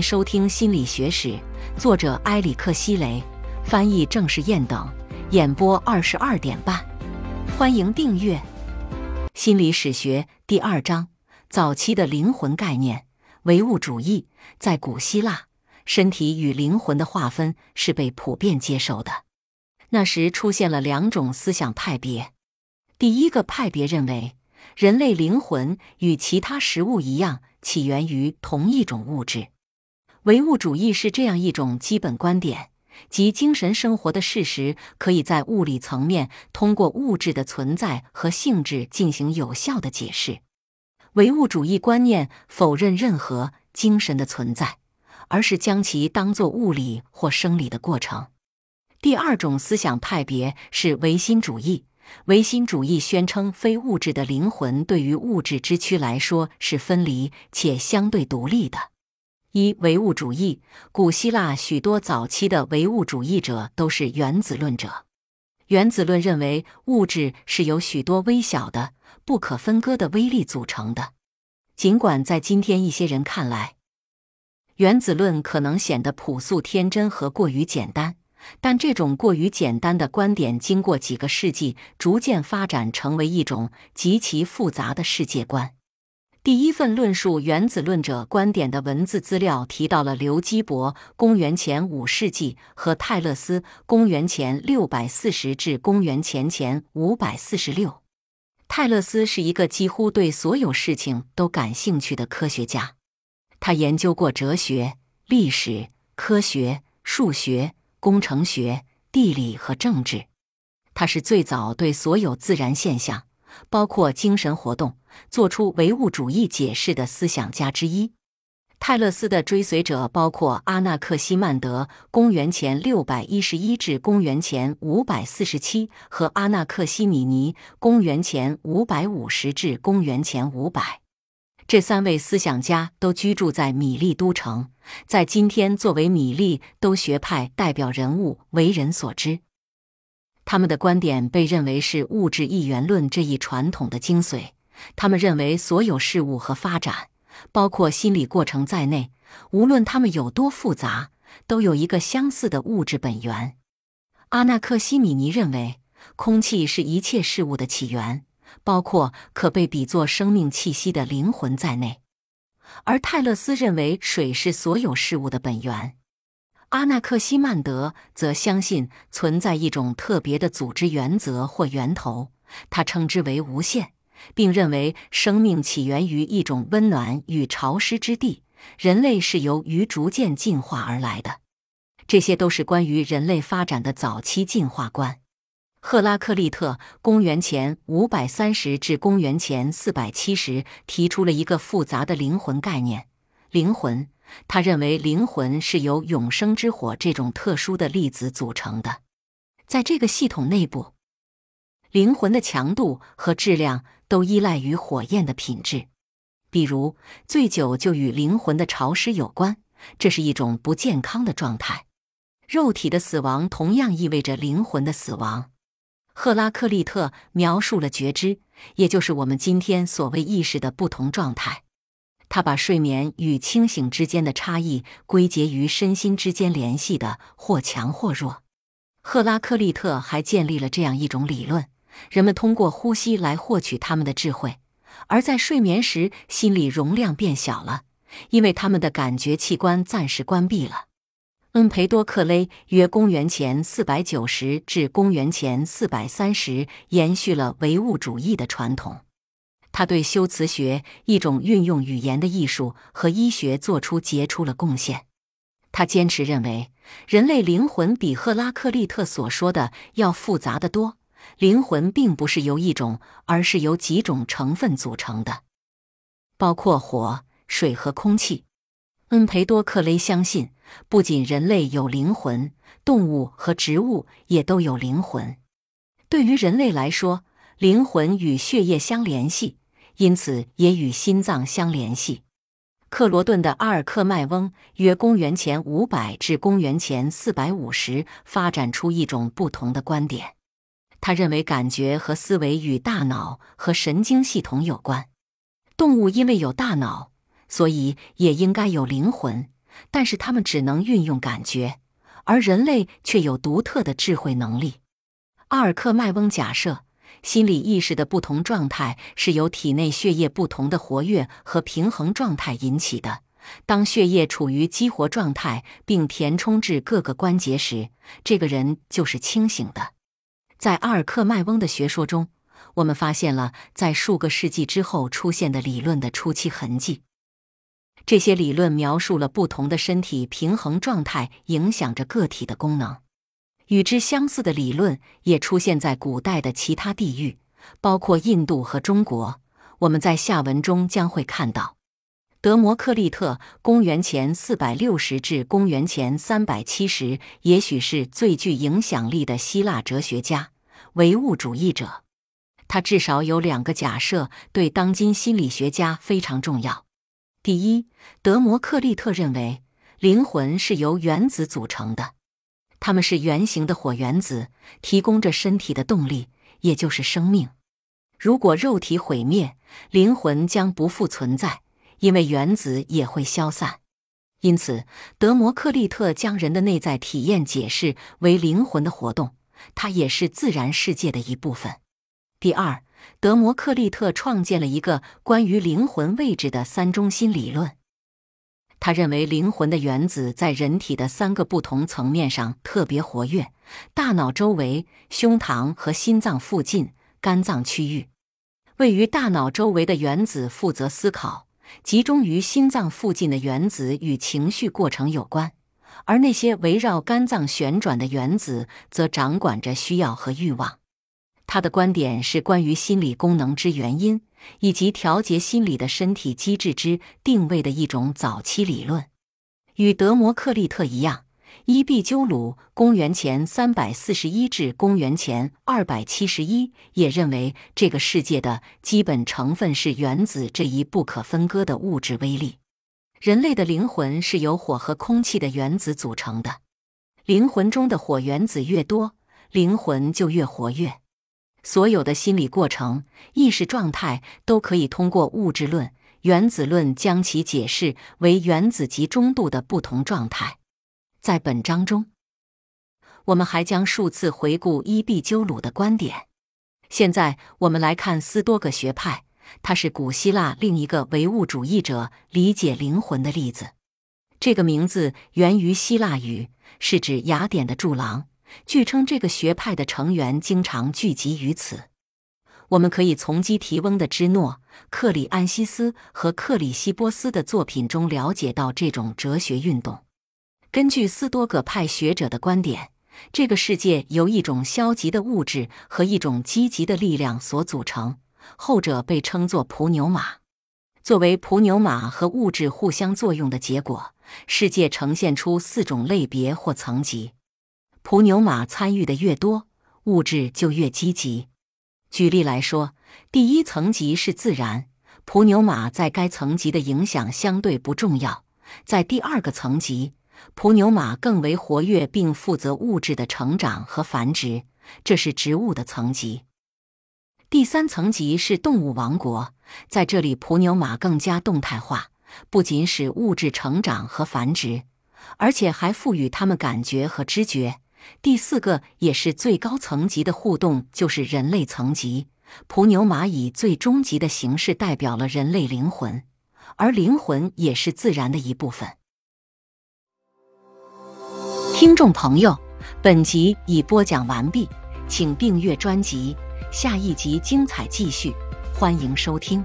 收听《心理学史》，作者埃里克·希雷，翻译郑世燕等，演播二十二点半。欢迎订阅《心理史学》第二章：早期的灵魂概念。唯物主义在古希腊，身体与灵魂的划分是被普遍接受的。那时出现了两种思想派别。第一个派别认为，人类灵魂与其他食物一样。起源于同一种物质，唯物主义是这样一种基本观点，即精神生活的事实可以在物理层面通过物质的存在和性质进行有效的解释。唯物主义观念否认任何精神的存在，而是将其当作物理或生理的过程。第二种思想派别是唯心主义。唯心主义宣称，非物质的灵魂对于物质之躯来说是分离且相对独立的。一唯物主义，古希腊许多早期的唯物主义者都是原子论者。原子论认为，物质是由许多微小的、不可分割的微粒组成的。尽管在今天一些人看来，原子论可能显得朴素天真和过于简单。但这种过于简单的观点，经过几个世纪，逐渐发展成为一种极其复杂的世界观。第一份论述原子论者观点的文字资料提到了刘基伯（公元前五世纪）和泰勒斯（公元前六百四十至公元前前五百四十六）。泰勒斯是一个几乎对所有事情都感兴趣的科学家，他研究过哲学、历史、科学、数学。工程学、地理和政治，他是最早对所有自然现象，包括精神活动，做出唯物主义解释的思想家之一。泰勒斯的追随者包括阿纳克西曼德（公元前六百一十一至公元前五百四十七）和阿纳克西米尼（公元前五百五十至公元前五百）。这三位思想家都居住在米利都城，在今天作为米利都学派代表人物为人所知。他们的观点被认为是物质一元论这一传统的精髓。他们认为所有事物和发展，包括心理过程在内，无论它们有多复杂，都有一个相似的物质本源。阿纳克西米尼认为，空气是一切事物的起源。包括可被比作生命气息的灵魂在内，而泰勒斯认为水是所有事物的本源。阿纳克西曼德则相信存在一种特别的组织原则或源头，他称之为无限，并认为生命起源于一种温暖与潮湿之地，人类是由于逐渐进化而来的。这些都是关于人类发展的早期进化观。赫拉克利特（公元前五百三十至公元前四百七十）提出了一个复杂的灵魂概念。灵魂，他认为灵魂是由永生之火这种特殊的粒子组成的。在这个系统内部，灵魂的强度和质量都依赖于火焰的品质。比如，醉酒就与灵魂的潮湿有关，这是一种不健康的状态。肉体的死亡同样意味着灵魂的死亡。赫拉克利特描述了觉知，也就是我们今天所谓意识的不同状态。他把睡眠与清醒之间的差异归结于身心之间联系的或强或弱。赫拉克利特还建立了这样一种理论：人们通过呼吸来获取他们的智慧，而在睡眠时，心理容量变小了，因为他们的感觉器官暂时关闭了。恩培多克勒约公元前四百九十至公元前四百三十，延续了唯物主义的传统。他对修辞学一种运用语言的艺术和医学做出杰出了贡献。他坚持认为，人类灵魂比赫拉克利特所说的要复杂的多。灵魂并不是由一种，而是由几种成分组成的，包括火、水和空气。恩培多克雷相信。不仅人类有灵魂，动物和植物也都有灵魂。对于人类来说，灵魂与血液相联系，因此也与心脏相联系。克罗顿的阿尔克迈翁约公元前五百至公元前四百五十发展出一种不同的观点。他认为感觉和思维与大脑和神经系统有关。动物因为有大脑，所以也应该有灵魂。但是他们只能运用感觉，而人类却有独特的智慧能力。阿尔克麦翁假设，心理意识的不同状态是由体内血液不同的活跃和平衡状态引起的。当血液处于激活状态，并填充至各个关节时，这个人就是清醒的。在阿尔克麦翁的学说中，我们发现了在数个世纪之后出现的理论的初期痕迹。这些理论描述了不同的身体平衡状态影响着个体的功能。与之相似的理论也出现在古代的其他地域，包括印度和中国。我们在下文中将会看到。德摩克利特（公元前四百六十至公元前三百七十）也许是最具影响力的希腊哲学家、唯物主义者。他至少有两个假设对当今心理学家非常重要。第一，德摩克利特认为灵魂是由原子组成的，它们是圆形的火原子，提供着身体的动力，也就是生命。如果肉体毁灭，灵魂将不复存在。因为原子也会消散，因此德摩克利特将人的内在体验解释为灵魂的活动，它也是自然世界的一部分。第二，德摩克利特创建了一个关于灵魂位置的三中心理论。他认为灵魂的原子在人体的三个不同层面上特别活跃：大脑周围、胸膛和心脏附近、肝脏区域。位于大脑周围的原子负责思考。集中于心脏附近的原子与情绪过程有关，而那些围绕肝脏旋转的原子则掌管着需要和欲望。他的观点是关于心理功能之原因以及调节心理的身体机制之定位的一种早期理论，与德摩克利特一样。伊壁鸠鲁（公元前三百四十一至公元前二百七十一）也认为，这个世界的基本成分是原子这一不可分割的物质微粒。人类的灵魂是由火和空气的原子组成的，灵魂中的火原子越多，灵魂就越活跃。所有的心理过程、意识状态都可以通过物质论、原子论将其解释为原子集中度的不同状态。在本章中，我们还将数次回顾伊壁鸠鲁的观点。现在，我们来看斯多葛学派，它是古希腊另一个唯物主义者理解灵魂的例子。这个名字源于希腊语，是指雅典的柱廊。据称，这个学派的成员经常聚集于此。我们可以从基提翁的芝诺、克里安西斯和克里希波斯的作品中了解到这种哲学运动。根据斯多葛派学者的观点，这个世界由一种消极的物质和一种积极的力量所组成，后者被称作普牛马。作为普牛马和物质互相作用的结果，世界呈现出四种类别或层级。普牛马参与的越多，物质就越积极。举例来说，第一层级是自然，普牛马在该层级的影响相对不重要。在第二个层级。普牛马更为活跃，并负责物质的成长和繁殖，这是植物的层级。第三层级是动物王国，在这里普牛马更加动态化，不仅使物质成长和繁殖，而且还赋予它们感觉和知觉。第四个也是最高层级的互动就是人类层级，普牛马以最终极的形式代表了人类灵魂，而灵魂也是自然的一部分。听众朋友，本集已播讲完毕，请订阅专辑，下一集精彩继续，欢迎收听。